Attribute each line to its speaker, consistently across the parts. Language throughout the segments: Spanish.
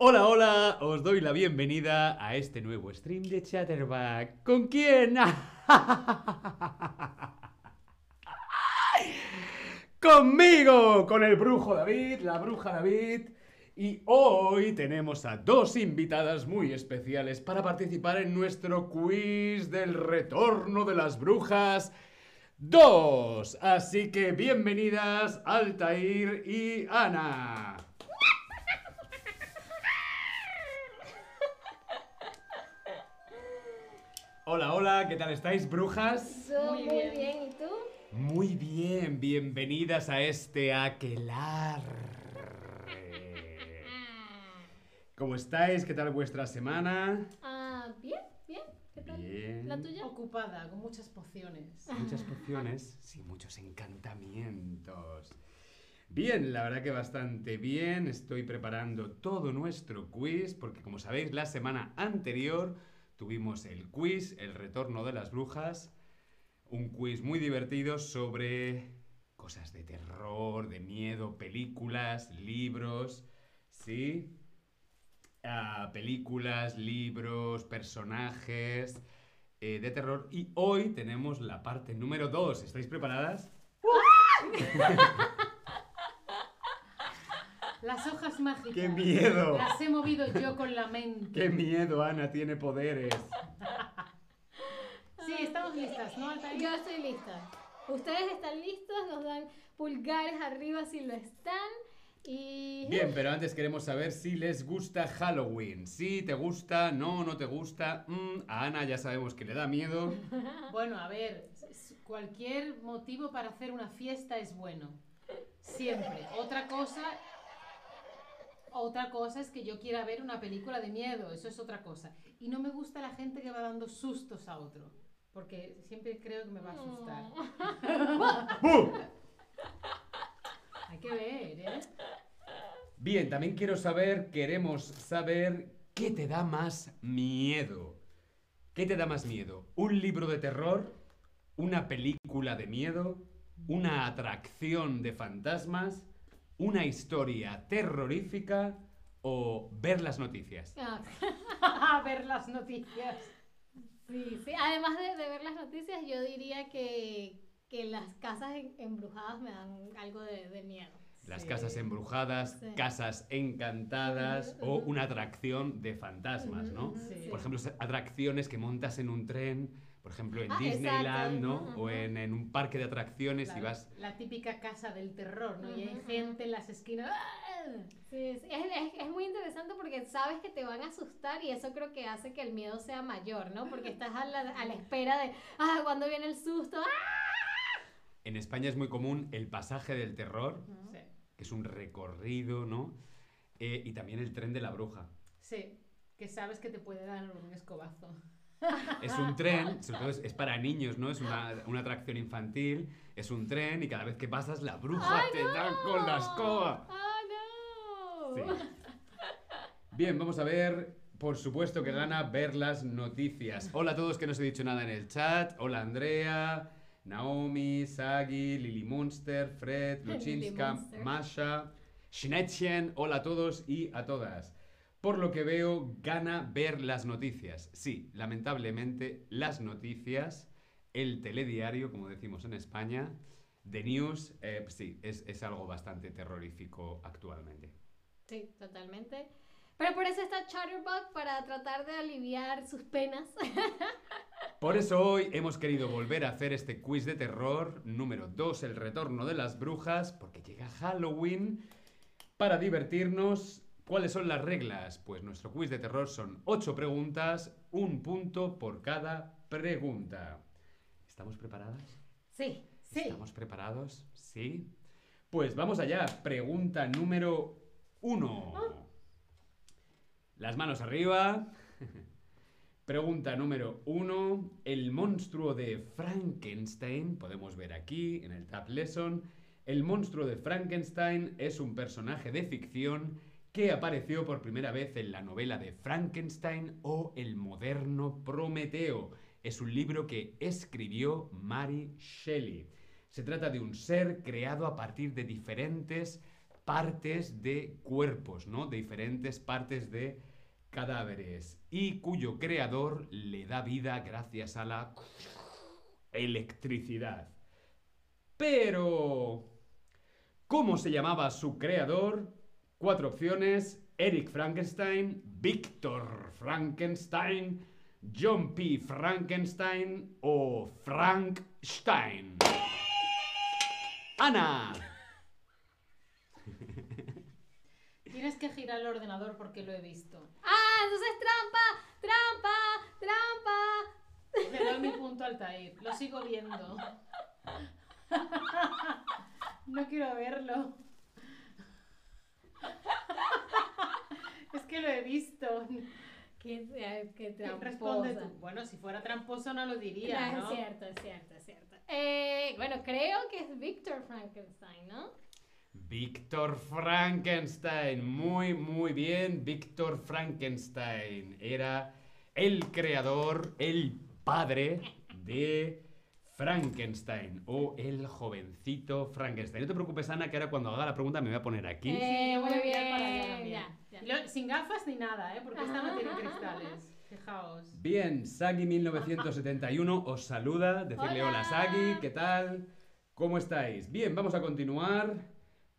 Speaker 1: Hola, hola, os doy la bienvenida a este nuevo stream de Chatterback. ¿Con quién? Conmigo, con el brujo David, la bruja David. Y hoy tenemos a dos invitadas muy especiales para participar en nuestro quiz del retorno de las brujas 2. Así que bienvenidas Altair y Ana. Hola, hola, ¿qué tal estáis, brujas?
Speaker 2: Muy
Speaker 3: Muy
Speaker 2: bien.
Speaker 3: bien. ¿y tú?
Speaker 1: Muy bien, bienvenidas a este aquelar. ¿Cómo estáis? ¿Qué tal vuestra semana?
Speaker 3: Ah, bien, bien. ¿Qué tal?
Speaker 1: Bien.
Speaker 3: ¿La tuya?
Speaker 2: Ocupada, con muchas pociones.
Speaker 1: Muchas pociones, sí, muchos encantamientos. Bien, la verdad que bastante bien. Estoy preparando todo nuestro quiz, porque como sabéis, la semana anterior tuvimos el quiz, el retorno de las brujas. Un quiz muy divertido sobre cosas de terror, de miedo, películas, libros, ¿sí? Ah, películas, libros, personajes eh, de terror. Y hoy tenemos la parte número 2. ¿Estáis preparadas?
Speaker 2: Las hojas mágicas.
Speaker 1: ¡Qué miedo!
Speaker 2: Las he movido yo con la mente.
Speaker 1: ¡Qué miedo, Ana! Tiene poderes.
Speaker 2: Sí, estamos listas, ¿no, Altair?
Speaker 3: Yo estoy lista. Ustedes están listos, nos dan pulgares arriba si lo están. Y.
Speaker 1: Bien, pero antes queremos saber si les gusta Halloween. Si te gusta, no, no te gusta. Mm, a Ana ya sabemos que le da miedo.
Speaker 2: Bueno, a ver, cualquier motivo para hacer una fiesta es bueno. Siempre. Otra cosa. Otra cosa es que yo quiera ver una película de miedo, eso es otra cosa. Y no me gusta la gente que va dando sustos a otro, porque siempre creo que me va a asustar.
Speaker 1: ¡Bum!
Speaker 2: Hay que ver, ¿eh?
Speaker 1: Bien, también quiero saber, queremos saber qué te da más miedo. ¿Qué te da más miedo? ¿Un libro de terror? ¿Una película de miedo? ¿Una atracción de fantasmas? ¿Una historia terrorífica? ¿O ver las noticias?
Speaker 3: Ah,
Speaker 2: A ver las noticias.
Speaker 3: sí, sí. Además de, de ver las noticias, yo diría que, que las casas embrujadas me dan algo de, de miedo.
Speaker 1: Las
Speaker 2: Sí.
Speaker 1: casas embrujadas,
Speaker 3: Sí.
Speaker 1: casas encantadas o una atracción de fantasmas, ¿no? Por ejemplo, atracciones que montas en un tren, por ejemplo en
Speaker 3: Ah,
Speaker 1: Disneyland,
Speaker 3: exacto,
Speaker 1: ¿no? O en, en un parque de atracciones y
Speaker 2: La,
Speaker 1: vas...
Speaker 2: la típica casa del terror, ¿no? Y hay gente en las esquinas.
Speaker 3: Sí, sí. Es, es- es muy interesante porque sabes que te van a asustar y eso creo que hace que el miedo sea mayor, ¿no? Porque estás a la, a la espera de, ah, ¿cuándo viene el susto? ¡Ah!
Speaker 1: En España es muy común el pasaje del terror,
Speaker 2: Sí.
Speaker 1: que es un recorrido, ¿no? Eh, y también el tren de la bruja.
Speaker 2: Sí, que sabes que te puede dar un escobazo.
Speaker 1: Es un tren, sobre todo es, es para niños, ¿no? Es una, una atracción infantil, es un tren y cada vez que pasas la bruja
Speaker 3: ¡Ay,
Speaker 1: te da con la escoba.
Speaker 3: ¡Ah, no!
Speaker 1: Sí. Bien, vamos a ver. Por supuesto que gana ver las noticias. Hola a todos que no os he dicho nada en el chat. Hola Andrea, Naomi, Sagi, Lily Munster, Fred, Luchinska. Masha, Schnettchen. Hola a todos y a todas. Por lo que veo, gana ver las noticias. Sí, lamentablemente, las noticias, el telediario, como decimos en España, The News, eh, sí, es, es algo bastante terrorífico actualmente.
Speaker 3: Sí, totalmente. Pero por eso está Chatterbug para tratar de aliviar sus penas.
Speaker 1: Por eso hoy hemos querido volver a hacer este quiz de terror número 2, el retorno de las brujas, porque llega Halloween. Para divertirnos, ¿cuáles son las reglas? Pues nuestro quiz de terror son 8 preguntas, un punto por cada pregunta. ¿Estamos preparadas?
Speaker 3: Sí.
Speaker 2: Sí.
Speaker 1: ¿Estamos preparados? Sí. Pues vamos allá. Pregunta número 1. Las manos arriba. Pregunta número uno. El monstruo de Frankenstein, podemos ver aquí en el Tab Lesson. El monstruo de Frankenstein es un personaje de ficción que apareció por primera vez en la novela de Frankenstein o El moderno Prometeo. Es un libro que escribió Mary Shelley. Se trata de un ser creado a partir de diferentes partes de cuerpos, ¿no? De diferentes partes de cadáveres y cuyo creador le da vida gracias a la electricidad. Pero, ¿cómo se llamaba su creador? Cuatro opciones. Eric Frankenstein, Victor Frankenstein, John P. Frankenstein o Frank Stein. Ana.
Speaker 2: Tienes que girar el ordenador porque lo he visto.
Speaker 3: ¡Ah! Entonces trampa, trampa, trampa.
Speaker 2: Le doy mi punto al Tair. Lo sigo viendo. No quiero verlo. Es que lo he visto.
Speaker 3: Qué, eh, qué tramposa.
Speaker 2: tú. Bueno, si fuera tramposo no lo diría,
Speaker 3: Claro,
Speaker 2: ¿no?
Speaker 3: Es cierto, es cierto, es cierto. Eh, bueno, creo que es Victor Frankenstein, ¿no?
Speaker 1: Víctor Frankenstein. Muy, muy bien. Víctor Frankenstein era el creador, el padre de Frankenstein o el jovencito Frankenstein. No te preocupes, Ana, que ahora cuando haga la pregunta me voy a poner aquí.
Speaker 3: Eh,
Speaker 2: a
Speaker 3: muy
Speaker 2: mirar para allá
Speaker 3: bien,
Speaker 2: también.
Speaker 3: ya, ya.
Speaker 2: Y lo- sin gafas ni nada, ¿eh? Porque esta no tiene
Speaker 3: ajá,
Speaker 2: cristales. Fijaos.
Speaker 1: Bien, Sagi 1971 os saluda. Decirle hola,
Speaker 3: Hola.
Speaker 1: Sagi, ¿qué tal? ¿Cómo estáis? Bien, vamos a continuar.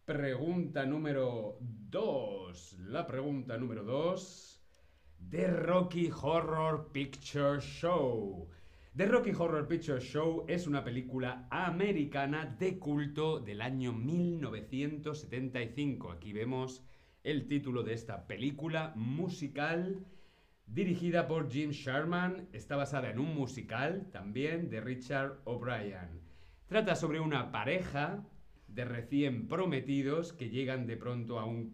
Speaker 1: Pregunta número 2. La pregunta número 2. The Rocky Horror Picture Show. The Rocky Horror Picture Show es una película americana de culto del año 1975. Aquí vemos el título de esta película musical dirigida por Jim Sherman. Está basada en un musical también de Richard O'Brien. Trata sobre una pareja de recién prometidos que llegan de pronto a un,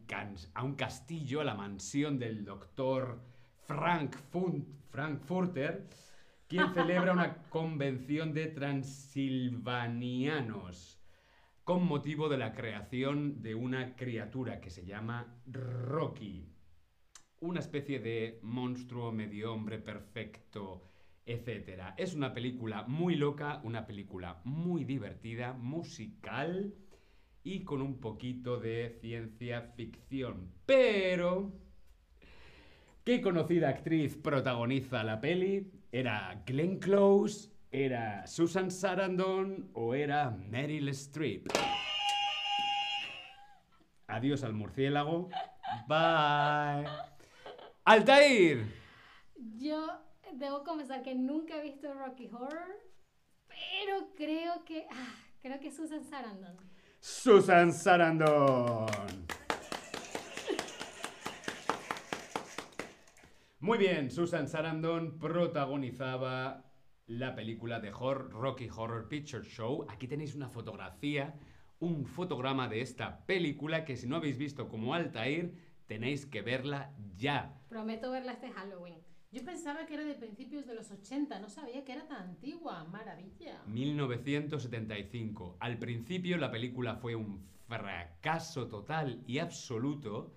Speaker 1: castillo, a la mansión del doctor Frank Frankfurter, quien celebra una convención de transilvanianos con motivo de la creación de una criatura que se llama Rocky. Una especie de monstruo medio hombre perfecto, etc. Es una película muy loca, una película muy divertida, musical y con un poquito de ciencia ficción. Pero... ¿Qué conocida actriz protagoniza la peli? ¿Era Glenn Close? ¿Era Susan Sarandon? ¿O era Meryl Streep? Adiós al murciélago. Bye. Altair.
Speaker 3: Yo debo confesar que nunca he visto Rocky Horror, pero creo que. ah, creo que Susan Sarandon.
Speaker 1: Susan Sarandon. Muy bien, Susan Sarandon protagonizaba la película de Hor- Rocky Horror Picture Show. Aquí tenéis una fotografía, un fotograma de esta película que si no habéis visto como Altair, tenéis que verla ya.
Speaker 3: Prometo verla este Halloween.
Speaker 2: Yo pensaba que era de principios de los 80, no sabía que era tan antigua. Maravilla.
Speaker 1: 1975. Al principio la película fue un fracaso total y absoluto,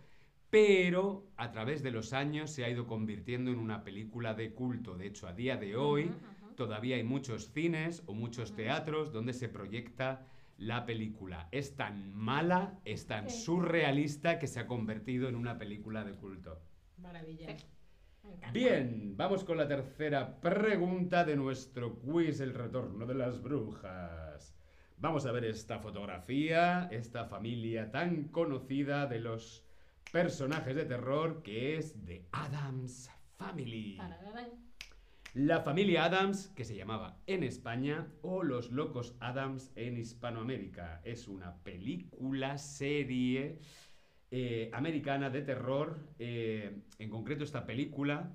Speaker 1: pero a través de los años se ha ido convirtiendo en una película de culto. De hecho, a día de hoy todavía hay muchos cines o muchos teatros donde se proyecta la película. Es tan mala, es tan
Speaker 3: Sí.
Speaker 1: surrealista que se ha convertido en una película de culto.
Speaker 2: Maravilla.
Speaker 3: Sí.
Speaker 1: Bien, vamos con la tercera pregunta de nuestro quiz El retorno de las brujas. Vamos a ver esta fotografía, esta familia tan conocida de los personajes de terror que es The Adams Family. La familia Adams, que se llamaba en España, o Los Locos Adams en Hispanoamérica. Es una película, serie eh, americana de terror. eh, en concreto, esta película,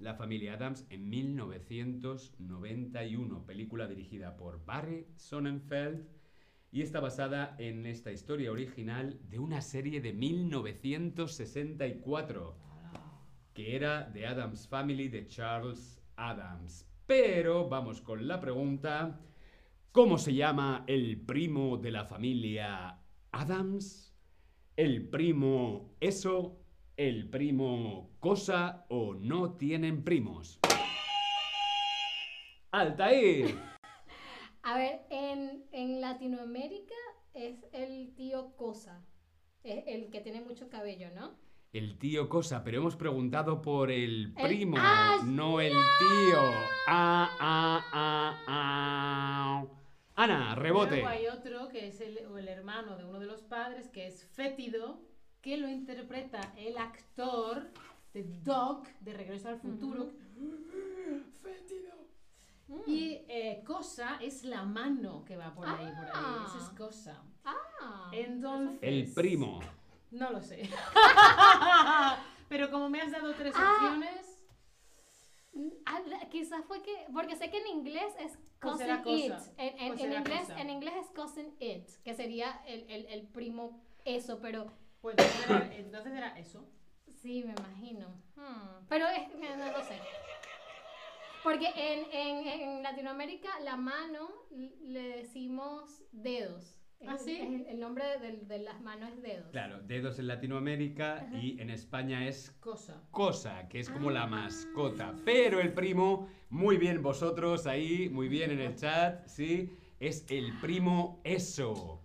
Speaker 1: La familia Adams, en 1991. Película dirigida por Barry Sonnenfeld y está basada en esta historia original de una serie de 1964 que era The Adams Family de Charles Adams. Pero vamos con la pregunta, ¿cómo se llama el primo de la familia Adams? ¿El primo eso? ¿El primo cosa o no tienen primos? Altair.
Speaker 3: A ver, en, en Latinoamérica es el tío Cosa. es el que tiene mucho cabello, ¿no?
Speaker 1: El tío cosa, pero hemos preguntado por el
Speaker 3: El-
Speaker 1: primo,
Speaker 3: ¡Ah,
Speaker 1: no el tío. Ah, ah, ah, ah. Ana, rebote.
Speaker 2: Luego hay otro que es el, o el hermano de uno de los padres, que es Fétido, que lo interpreta el actor de Doc, de Regreso al Futuro. Fétido.
Speaker 3: Mm.
Speaker 2: Y eh, Cosa es la mano que va por ahí, por ahí.
Speaker 3: Ah.
Speaker 2: Esa es Cosa.
Speaker 3: Ah,
Speaker 2: Entonces.
Speaker 1: El primo.
Speaker 2: No lo sé. Pero como me has dado tres
Speaker 3: Ah.
Speaker 2: opciones.
Speaker 3: Mm, ah, quizás fue que, porque sé que en inglés es cousin it. En, en- en inglés,
Speaker 2: cosa.
Speaker 3: en inglés es cousin it, que sería el, el, el primo eso, pero
Speaker 2: Pues entonces era, entonces era eso.
Speaker 3: sí, me imagino. Hmm, Pero es, no, no lo sé. Porque en, en, en Latinoamérica la mano le decimos dedos.
Speaker 2: ¿Ah,
Speaker 3: Es-
Speaker 2: sí?
Speaker 3: es el, nombre de, de las manos es dedos.
Speaker 1: Claro, dedos en Latinoamérica y en España es
Speaker 2: Cosa.
Speaker 1: cosa, que es como la
Speaker 3: Ah.
Speaker 1: mascota. Pero el primo, muy bien vosotros ahí, muy bien en el chat, sí, es el primo eso.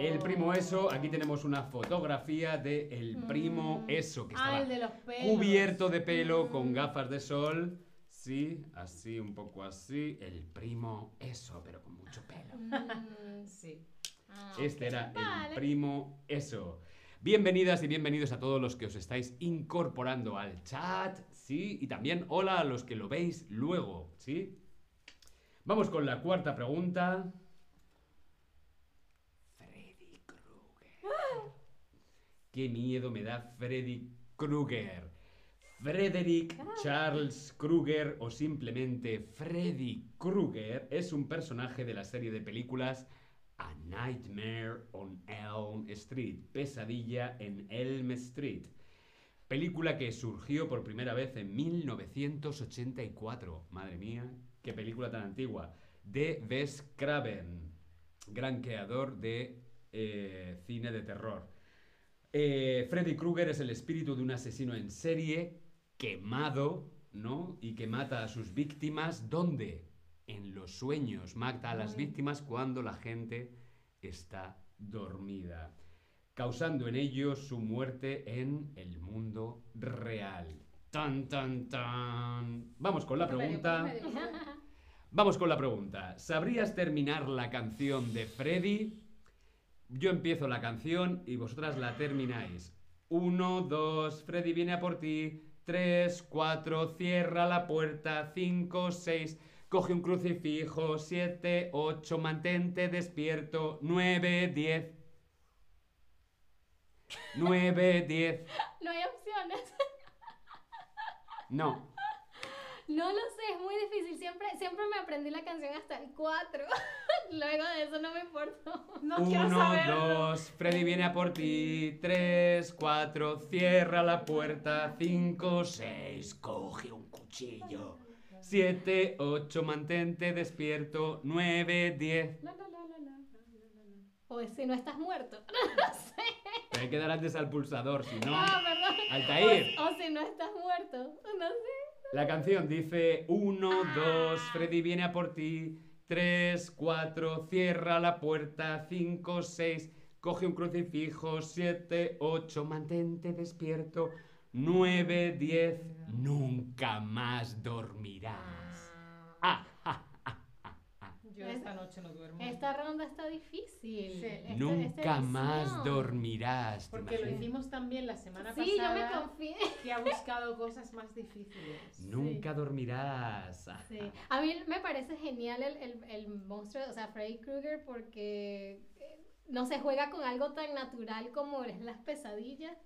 Speaker 1: El primo eso, aquí tenemos una fotografía de el primo
Speaker 3: Mm.
Speaker 1: eso, que
Speaker 2: Ah,
Speaker 1: estaba
Speaker 2: el de los pelos.
Speaker 1: cubierto de pelo con
Speaker 3: Mm.
Speaker 1: gafas de sol. Sí, así, un poco así. El primo eso, pero con mucho pelo.
Speaker 3: Mm,
Speaker 2: Sí.
Speaker 3: ah,
Speaker 1: Este era el primo eso. Bienvenidas y bienvenidos a todos los que os estáis incorporando al chat, ¿sí? Y también hola a los que lo veis luego, ¿sí? Vamos con la cuarta pregunta. Freddy Krueger. Qué miedo me da Freddy Krueger. Frederick Charles Krueger o simplemente Freddy Krueger es un personaje de la serie de películas A Nightmare on Elm Street, Pesadilla en Elm Street. Película que surgió por primera vez en 1984. Madre mía, qué película tan antigua. De Wes Craven, gran creador de eh, cine de terror. Eh, Freddy Krueger es el espíritu de un asesino en serie quemado, ¿no? Y que mata a sus víctimas. ¿Dónde? En los sueños. Mata a las víctimas cuando la gente está dormida. Causando en ellos su muerte en el mundo real. Tan, tan, tan. Vamos con la pregunta. Vamos con la pregunta. ¿Sabrías terminar la canción de Freddy? Yo empiezo la canción y vosotras la termináis. Uno, dos, Freddy viene a por ti. Tres, cuatro, cierra la puerta. Cinco, seis, coge un crucifijo. Siete, ocho, mantente despierto. Nueve, diez. Nueve, diez.
Speaker 3: No hay opciones.
Speaker 1: No.
Speaker 3: No lo sé, es muy difícil. Siempre, siempre me aprendí la canción hasta el 4. Luego de eso no me importó.
Speaker 2: No quiero
Speaker 1: Uno,
Speaker 2: saberlo.
Speaker 1: dos, Freddy viene a por ti. Tres, cuatro, cierra la puerta. Cinco, seis, coge un cuchillo. Siete, ocho, mantente despierto. Nueve, diez.
Speaker 3: La, la, la, la, la. O si no estás muerto.
Speaker 1: Te hay que dar antes al pulsador, si no.
Speaker 3: Ah, perdón.
Speaker 1: Altair.
Speaker 3: O, o si no estás muerto. No sé.
Speaker 1: La canción dice: Uno, dos, Freddy viene a por ti. Tres, cuatro, cierra la puerta. Cinco, seis, coge un crucifijo. Siete, ocho, mantente despierto. Nueve, diez, nunca más dormirás. Ah,
Speaker 2: Yo esta noche no duermo.
Speaker 3: Esta ronda está difícil.
Speaker 2: Sí.
Speaker 3: Este-
Speaker 1: nunca
Speaker 3: esta
Speaker 1: más dormirás. ¿te
Speaker 2: Porque lo hicimos también la semana
Speaker 3: Sí, yo me
Speaker 2: pasada.
Speaker 3: confié.
Speaker 2: Que ha buscado cosas más difíciles.
Speaker 1: Nunca dormirás. Ah,
Speaker 3: Sí. A mí me parece genial el, el, el monstruo, o sea, Freddy Krueger, porque eh, no se juega con algo tan natural como es las pesadillas.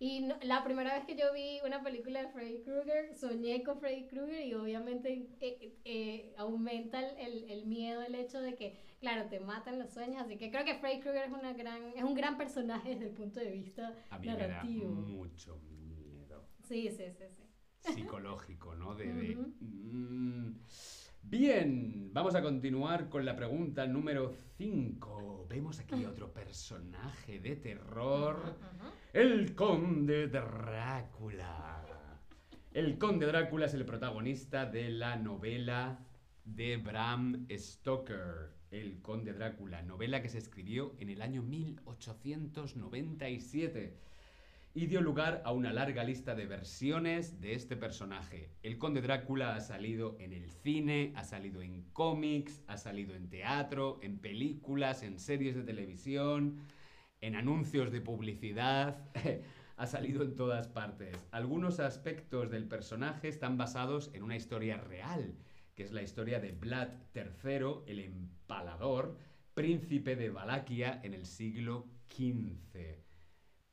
Speaker 3: Y no- la primera vez que yo vi una película de Freddy Krueger, soñé con Freddy Krueger y obviamente eh, eh, aumenta el, el- miedo, el hecho de que, claro, te matan los sueños. Así que creo que Freddy Krueger es, una gran, es un gran personaje desde el punto de vista
Speaker 1: A mí me da
Speaker 3: narrativo.
Speaker 1: mucho miedo.
Speaker 3: Sí, sí, sí, sí.
Speaker 1: psicológico, ¿no? De. Mm. Bien, vamos a continuar con la pregunta número 5. Vemos aquí otro personaje de terror. El conde Drácula. El conde Drácula es el protagonista de la novela de Bram Stoker. El Conde Drácula, novela que se escribió en el año 1897 y dio lugar a una larga lista de versiones de este personaje. El Conde Drácula ha salido en el cine, ha salido en cómics, ha salido en teatro, en películas, en series de televisión, en anuncios de publicidad, ha salido en todas partes. Algunos aspectos del personaje están basados en una historia real, que es la historia de Vlad III, el empalador, príncipe de Valaquia en el siglo XV.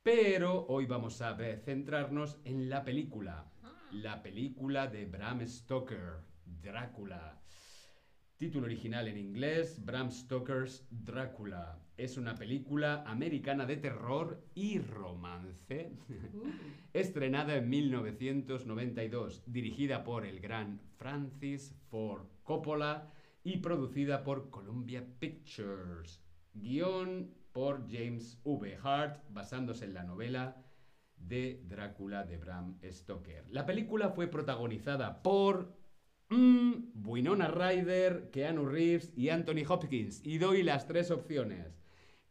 Speaker 1: Pero hoy vamos a centrarnos en la película. La película de Bram Stoker, Drácula. Título original en inglés, Bram Stoker's Drácula. Es una película americana de terror y romance,
Speaker 2: Uh,
Speaker 1: estrenada en 1992, dirigida por el gran Francis Ford Coppola y producida por Columbia Pictures. Guión por James V. Hart, basándose en la novela de Drácula de Bram Stoker. La película fue protagonizada por mm, Winona Ryder, Keanu Reeves y Anthony Hopkins. Y doy las tres opciones.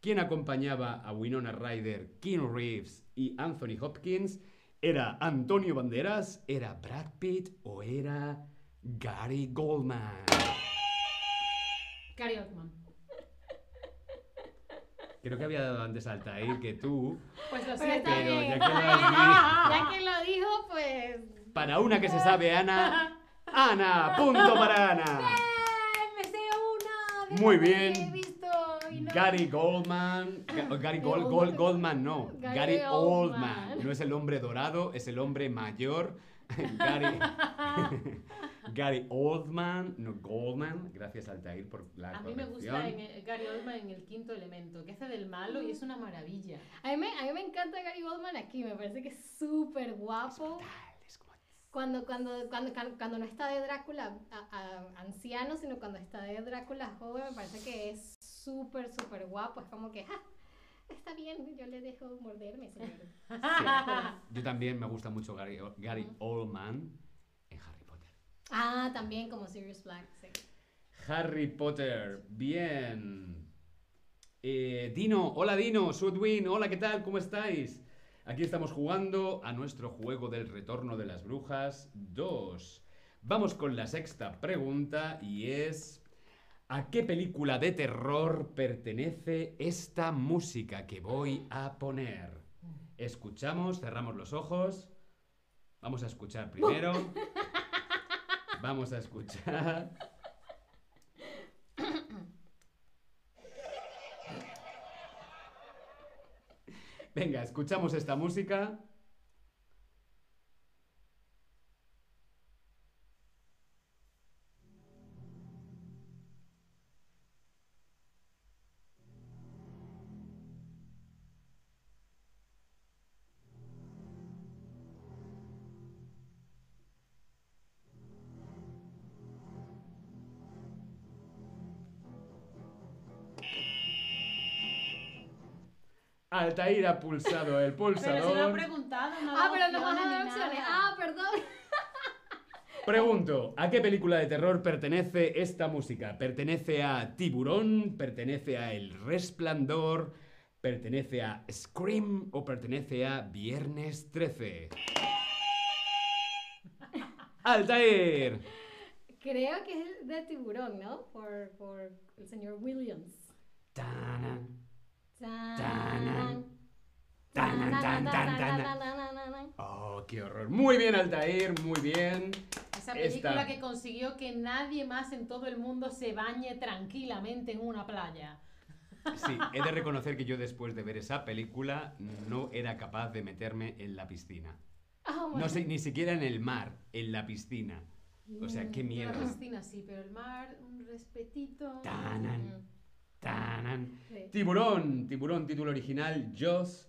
Speaker 1: ¿Quién acompañaba a Winona Ryder, Keanu Reeves y Anthony Hopkins? ¿Era Antonio Banderas, era Brad Pitt o era Gary Goldman?
Speaker 2: Gary Oldman.
Speaker 1: Creo que había dado antes Altair que tú.
Speaker 2: Pues lo
Speaker 3: Pero
Speaker 2: siento.
Speaker 1: Pero
Speaker 3: bien.
Speaker 1: ya que lo has
Speaker 3: Ya que lo dicho, pues.
Speaker 1: Para una que se sabe, Ana. Ana, punto para Ana.
Speaker 3: ¡Ay, me sé una! de
Speaker 1: Muy bien.
Speaker 3: He visto y no-
Speaker 1: Gary Goldman. Ga- Gary Gold, Gold- Goldman, no.
Speaker 3: Gary
Speaker 1: Gary Oldman.
Speaker 3: Oldman.
Speaker 1: No es el hombre dorado, es el hombre mayor. Gary. Gary Oldman, no Goldman. Gracias, Altair, por la
Speaker 2: A mí me gusta en el- Gary Oldman en el quinto elemento, que hace del malo y es una maravilla.
Speaker 3: A mí, me, a mí me encanta Gary Oldman aquí, me parece que es súper guapo.
Speaker 1: Tal, es como-
Speaker 3: Cuando, cuando, cuando, cuando, cuando no está de Drácula a- a- anciano, sino cuando está de Drácula joven, me parece que es súper, súper guapo. Es como que, "Ja, está bien, yo le dejo morderme, señor.
Speaker 1: Sí. Yo también me gusta mucho Gary, Gary Oldman.
Speaker 3: Ah, también como Sirius Black, sí.
Speaker 1: Harry Potter, bien. Eh, Dino, hola Dino, Sudwin, hola, ¿qué tal? ¿Cómo estáis? Aquí estamos jugando a nuestro juego del retorno de las brujas 2. Vamos con la sexta pregunta y es... ¿A qué película de terror pertenece esta música que voy a poner? Escuchamos, cerramos los ojos. Vamos a escuchar primero. Vamos a escuchar. Venga, escuchamos esta música. Altair ha pulsado el
Speaker 2: Pero se lo
Speaker 1: pulsador.
Speaker 2: preguntado, no
Speaker 3: Ah, pero no vas a
Speaker 2: opciones
Speaker 3: dar. Ah, perdón.
Speaker 1: Pregunto, ¿a qué película de terror pertenece esta música? ¿Pertenece a Tiburón? ¿Pertenece a El Resplandor? ¿Pertenece a Scream? ¿O pertenece a Viernes 13? ¡Altair!
Speaker 3: Creo que es de tiburón, ¿no? Por, por el señor Williams.
Speaker 1: Tanan, ¡Oh, qué horror! Muy bien, Altair, muy bien.
Speaker 2: Esa
Speaker 1: Esta-
Speaker 2: película que consiguió que nadie más en todo el mundo se bañe tranquilamente en una playa.
Speaker 1: Sí, he de reconocer que yo después de ver esa película no era capaz de meterme en la piscina.
Speaker 3: Oh, my
Speaker 1: No sé, ni siquiera en el mar, en la piscina. O sea, qué
Speaker 2: En
Speaker 1: miedo.
Speaker 2: la piscina sí, pero el mar, un respetito.
Speaker 1: Tanan, tanan.
Speaker 3: Sí.
Speaker 1: Tiburón, tiburón, título original, Jaws.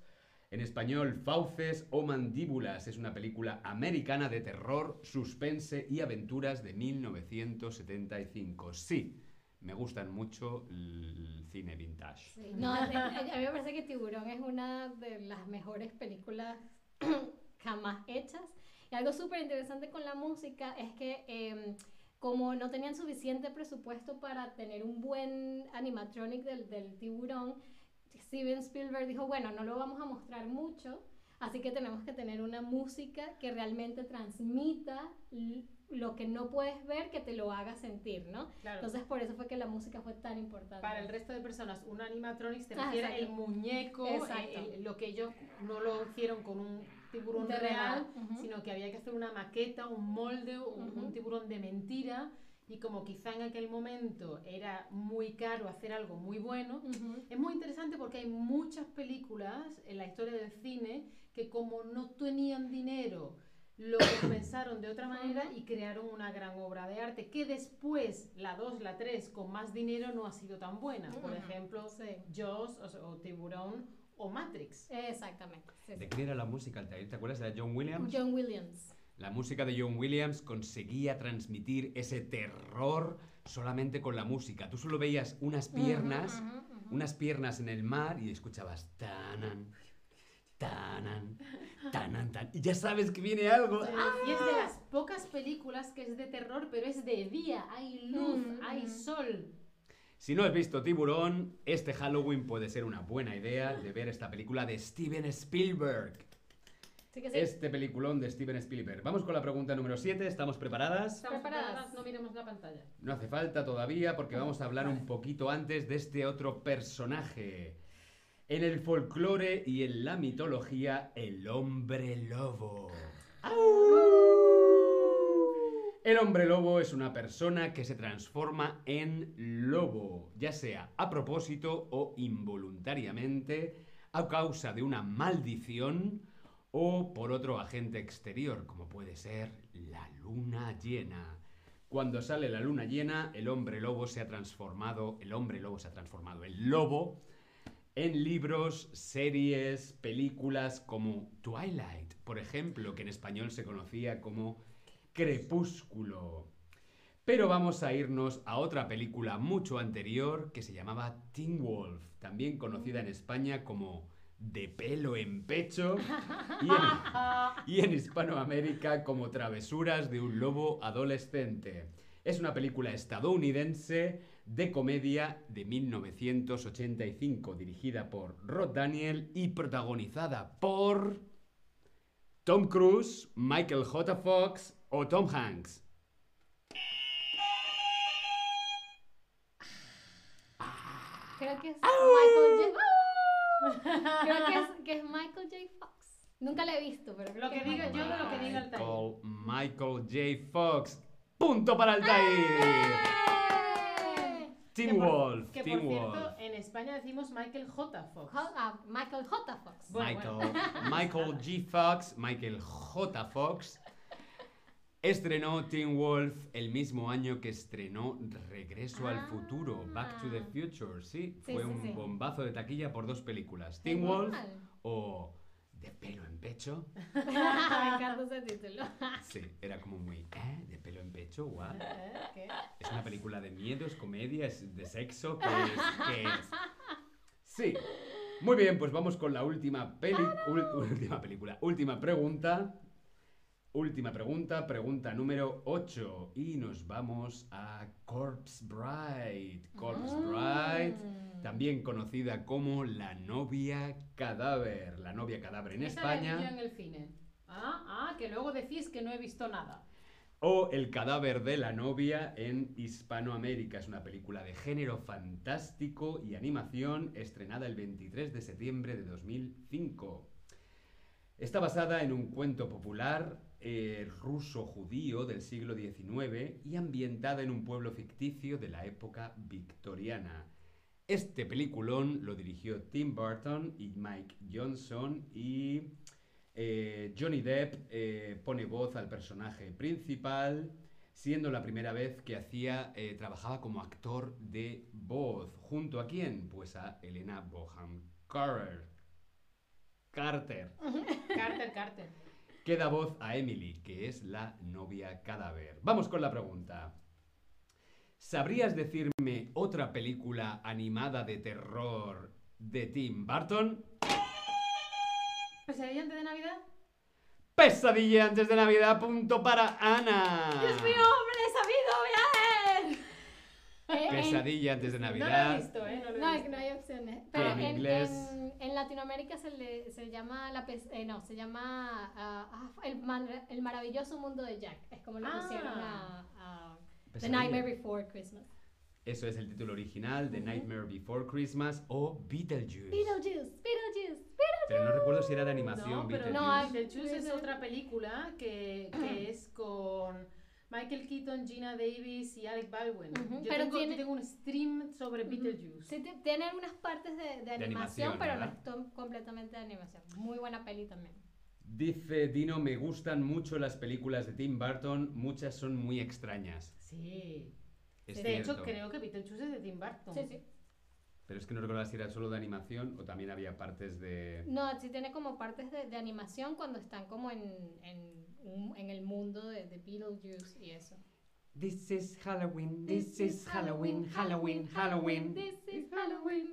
Speaker 1: En español, Fauces o Mandíbulas. Es una película americana de terror, suspense y aventuras de 1975. Sí, me gustan mucho el cine vintage.
Speaker 3: Sí, No, a mí me parece que Tiburón es una de las mejores películas jamás hechas. Y algo súper interesante con la música es que em, como no tenían suficiente presupuesto para tener un buen animatronic del, del tiburón, Steven Spielberg dijo, bueno, no lo vamos a mostrar mucho, así que tenemos que tener una música que realmente transmita lo que no puedes ver, que te lo haga sentir, ¿no?
Speaker 2: Claro.
Speaker 3: Entonces por eso fue que la música fue tan importante.
Speaker 2: Para el resto de personas, un animatronics te
Speaker 3: Ah,
Speaker 2: refiere
Speaker 3: exacto.
Speaker 2: el muñeco, el- el- lo que ellos no lo hicieron con un tiburón
Speaker 3: De
Speaker 2: real, sino que había que hacer una maqueta, un molde, un, tiburón de mentira. Y como quizá en aquel momento era muy caro hacer algo muy bueno, es muy interesante porque hay muchas películas en la historia del cine que como no tenían dinero, lo pensaron de otra manera y crearon una gran obra de arte que después, la 2, la 3, con más dinero no ha sido tan buena. Por ejemplo. Jaws o, o Tiburón o Matrix.
Speaker 3: Exactamente. sí,
Speaker 1: ¿De
Speaker 3: sí.
Speaker 1: quién era la música? ¿Te acuerdas de John Williams?
Speaker 3: John Williams.
Speaker 1: La música de John Williams conseguía transmitir ese terror solamente con la música. Tú solo veías unas piernas,
Speaker 3: Ujú, ujú, ujú.
Speaker 1: unas piernas en el mar y escuchabas tanan, tanan, tanan, tan. Y ya sabes que viene algo.
Speaker 2: Y es de las pocas películas que es de terror, pero es de día, hay luz,
Speaker 3: Mm,
Speaker 2: hay
Speaker 3: mm.
Speaker 2: sol.
Speaker 1: Si no has visto Tiburón, este Halloween puede ser una buena idea de ver esta película de Steven Spielberg.
Speaker 3: Sí que sí.
Speaker 1: Este peliculón de Steven Spielberg. Vamos con la pregunta número 7. ¿Estamos preparadas?
Speaker 2: Estamos
Speaker 3: Preparadas.
Speaker 2: no miremos la pantalla.
Speaker 1: No hace falta todavía porque vamos a hablar un poquito antes de este otro personaje. En el folclore y en la mitología, el hombre lobo. El hombre lobo es una persona que se transforma en lobo, ya sea a propósito o involuntariamente, a causa de una maldición o por otro agente exterior, como puede ser la luna llena. Cuando sale la luna llena, el hombre lobo se ha transformado, el hombre lobo se ha transformado en lobo en libros, series, películas como Twilight, por ejemplo, que en español se conocía como Crepúsculo. Pero vamos a irnos a otra película mucho anterior que se llamaba Teen Wolf, también conocida en España como De pelo en pecho y en, y en Hispanoamérica como Travesuras de un lobo adolescente. Es una película estadounidense de comedia de 1985, dirigida por Rod Daniel y protagonizada por Tom Cruise, Michael J. Fox o Tom Hanks.
Speaker 3: Creo que es Michael J. Creo que es, que es Michael J. Fox. Nunca la he visto, pero creo
Speaker 2: Lo que
Speaker 3: es
Speaker 2: diga
Speaker 3: Michael
Speaker 2: yo lo que diga el
Speaker 1: Michael, Michael J. Fox. Punto para Altair.
Speaker 3: ¡Eh!
Speaker 1: Teen
Speaker 2: Que por-
Speaker 1: Wolf,
Speaker 2: Que por
Speaker 1: Wolf.
Speaker 2: cierto, en España decimos Michael J. Fox.
Speaker 3: Jo- ah, Michael J. Fox.
Speaker 2: Bueno,
Speaker 1: Michael, Michael G. Fox, Michael J. Fox, estrenó Teen Wolf el mismo año que estrenó Regreso al
Speaker 3: Ah.
Speaker 1: Futuro, Back to the Future. Sí,
Speaker 3: Sí,
Speaker 1: fue
Speaker 3: sí,
Speaker 1: un
Speaker 3: sí.
Speaker 1: bombazo de taquilla por dos películas, Teen Wolf o De pelo en pecho.
Speaker 3: Me encanta ese título.
Speaker 1: Sí, era como muy, ¿eh? De pelo en pecho, guau.
Speaker 2: ¿Eh? ¿Qué?
Speaker 1: Es una película de miedo, es comedia, es de sexo, ¿qué es? ¿Qué es? Sí. Muy bien, pues vamos con la última peli... ul- última película. Última pregunta. Última pregunta, pregunta número 8. Y nos vamos a Corpse Bride. Corpse Bride,
Speaker 3: Mm.
Speaker 1: también conocida como la novia cadáver. La novia cadáver en
Speaker 2: Esa la
Speaker 1: España.
Speaker 2: en el cine. Ah, ah, que luego decís que no he visto nada.
Speaker 1: O El cadáver de la novia en Hispanoamérica. Es una película de género fantástico y animación estrenada el 23 de septiembre de 2005. Está basada en un cuento popular eh, ruso-judío del siglo XIX y ambientada en un pueblo ficticio de la época victoriana. Este peliculón lo dirigió Tim Burton y Mike Johnson y eh, Johnny Depp eh, pone voz al personaje principal, siendo la primera vez que hacía, eh, trabajaba como actor de voz. ¿Junto a quién? Pues a Elena Boham Carter. Carter.
Speaker 2: Carter, Carter.
Speaker 1: Que da voz a Emily, que es la novia cadáver. Vamos con la pregunta. ¿Sabrías decirme otra película animada de terror de Tim Burton?
Speaker 2: ¿Pesadilla antes de Navidad?
Speaker 1: Pesadilla antes de Navidad, punto para Ana.
Speaker 3: Dios mío, hombre, he
Speaker 1: Pesadilla antes de
Speaker 2: No lo he
Speaker 1: Navidad.
Speaker 2: visto, ¿eh? No lo he
Speaker 3: No, es
Speaker 2: visto.
Speaker 3: que no hay opciones. Pero
Speaker 1: en
Speaker 3: en,
Speaker 1: inglés-
Speaker 3: en- en Latinoamérica se, le, se llama la pes- eh, no, se llama ah, el, man- el maravilloso mundo de Jack. Es como le
Speaker 2: Ah.
Speaker 3: pusieron a, a The. Nightmare Before Christmas.
Speaker 1: Eso es el título original, The. Nightmare Before Christmas o Beetlejuice.
Speaker 3: Beetlejuice, Beetlejuice,
Speaker 1: Pero no recuerdo si era de animación,
Speaker 2: No, pero
Speaker 1: Beetlejuice.
Speaker 3: No,
Speaker 2: Beetlejuice es otra película que, que es con Michael Keaton, Gina Davis y Alec Baldwin.
Speaker 3: Ujú,
Speaker 2: yo,
Speaker 3: pero
Speaker 2: tengo,
Speaker 3: tiene-
Speaker 2: tengo un stream sobre
Speaker 3: Ujú.
Speaker 2: Beetlejuice.
Speaker 3: Sí, tiene algunas partes de, de animación,
Speaker 1: animación,
Speaker 3: pero no es completamente de animación. Muy buena peli también.
Speaker 1: Dice Dino, me gustan mucho las películas de Tim Burton, muchas son muy extrañas.
Speaker 2: Sí.
Speaker 1: Es
Speaker 2: de
Speaker 1: cierto.
Speaker 2: hecho, creo que Beetlejuice es de Tim Burton.
Speaker 3: Sí, sí.
Speaker 1: Pero es que no recuerdo si era solo de animación o también había partes de...
Speaker 3: No, sí tiene como partes de, de animación cuando están como en, en, un- en el mundo de, de Beetlejuice y eso.
Speaker 1: This is Halloween, this is Halloween, Halloween, Halloween.
Speaker 3: This is Halloween.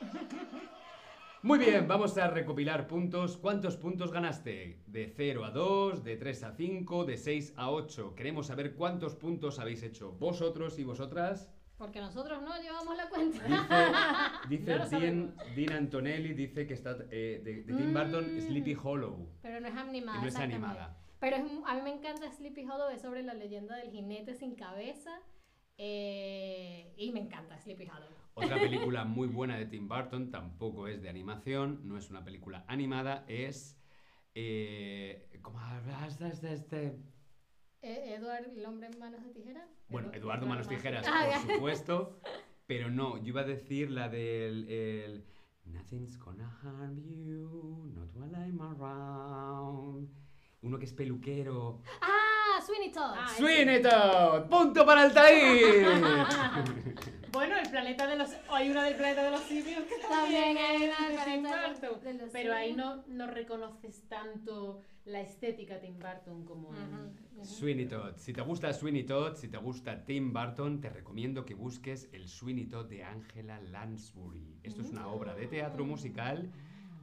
Speaker 1: Muy bien, vamos a recopilar puntos. ¿Cuántos puntos ganaste? De 0 a 2, de 3 a 5, de 6 a 8. Queremos saber cuántos puntos habéis hecho vosotros y vosotras.
Speaker 3: Porque nosotros no llevamos la cuenta.
Speaker 1: Dice, dice
Speaker 2: No lo
Speaker 1: Dean. Dean Antonelli, dice que está eh, de, de Tim Burton,
Speaker 3: Mm.
Speaker 1: Sleepy Hollow.
Speaker 3: Pero no es animada.
Speaker 1: no es animada.
Speaker 3: Pero es a mí me encanta Sleepy Hollow, es sobre la leyenda del jinete sin cabeza. eh, y me encanta Sleepy Hollow.
Speaker 1: Otra película muy buena de Tim Burton, tampoco es de animación, no es una película animada, es... Eh, ¿Cómo hablas de este? Este?
Speaker 3: Eh, Edward, el hombre en manos de tijera.
Speaker 1: Bueno,
Speaker 3: Edu-
Speaker 1: Eduardo Manos Tijeras,
Speaker 3: Ah,
Speaker 1: por supuesto, pero no, yo iba a decir la del... el, Nothing's gonna harm you, not while I'm around. Uno que es peluquero.
Speaker 3: Ah, Sweeney Todd.
Speaker 2: Ah,
Speaker 1: ¡Sweeney Todd! ¡Punto para el Taír!
Speaker 2: Bueno, el planeta de los. Hay una del planeta de los simios que
Speaker 3: También
Speaker 2: también
Speaker 3: hay
Speaker 2: es
Speaker 3: una
Speaker 2: de
Speaker 3: del planeta de- de los
Speaker 2: Pero ahí no, no reconoces tanto la estética Tim Burton como en.
Speaker 3: Ujú, ujú.
Speaker 1: Sweeney Todd. Si te gusta Sweeney Todd, si te gusta Tim Burton, te recomiendo que busques el Sweeney Todd de Angela Lansbury. Esto es una obra de teatro musical.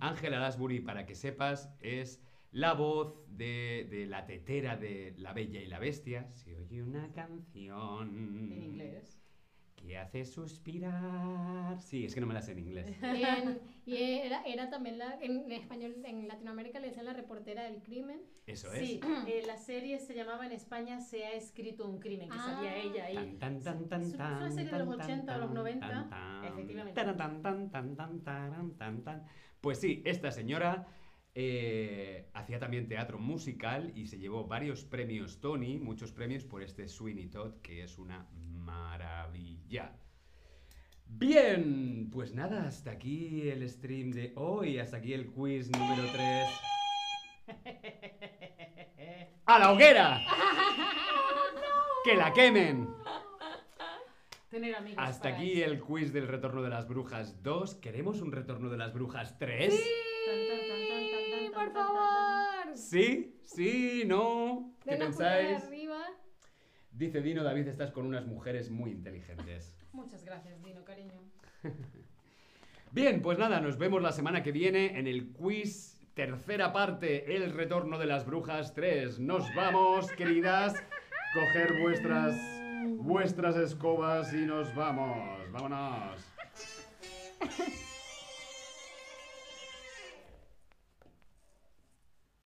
Speaker 1: Angela Lansbury, para que sepas, es la voz de, de la tetera de La Bella y la Bestia. Se oye una canción.
Speaker 2: En inglés.
Speaker 1: Que hace suspirar. Sí, es que no me la sé en inglés.
Speaker 3: Y, en- y era, era también la, en español, en Latinoamérica le decían la reportera del crimen.
Speaker 1: Eso es.
Speaker 2: Sí, eh, la serie se llamaba en España Se ha escrito un crimen, que
Speaker 3: Ah.
Speaker 2: salía ella ahí.
Speaker 1: Tan, tan, tan,
Speaker 2: Es
Speaker 1: tan,
Speaker 2: una serie de
Speaker 1: tan,
Speaker 2: los
Speaker 1: tan,
Speaker 2: 80 o los
Speaker 1: tan,
Speaker 2: 90,
Speaker 1: tan, tan,
Speaker 2: efectivamente.
Speaker 1: taran, tan, tan, tan, tan, taran, tan, tan. Pues sí, esta señora eh, hacía también teatro musical y se llevó varios premios Tony, muchos premios por este Sweeney Todd, que es una maravilla. Bien, pues nada, hasta aquí el stream de hoy, hasta aquí el quiz número 3. ¡A la hoguera! ¡Que la quemen!
Speaker 2: Tener amigos.
Speaker 1: Hasta
Speaker 2: para
Speaker 1: aquí
Speaker 2: eso.
Speaker 1: el quiz del Retorno de las Brujas 2. ¿Queremos un Retorno de las Brujas 3?
Speaker 2: Tan,
Speaker 3: ¿Sí?
Speaker 1: ¿Sí? ¿No? ¿Qué pensáis?
Speaker 3: arriba.
Speaker 1: Dice Dino, David, estás con unas mujeres muy inteligentes.
Speaker 2: Muchas gracias, Dino, cariño.
Speaker 1: Bien, pues nada, nos vemos la semana que viene en el quiz tercera parte, el Retorno de las Brujas 3. Nos vamos, queridas. Coger vuestras, vuestras escobas y nos vamos. Vámonos.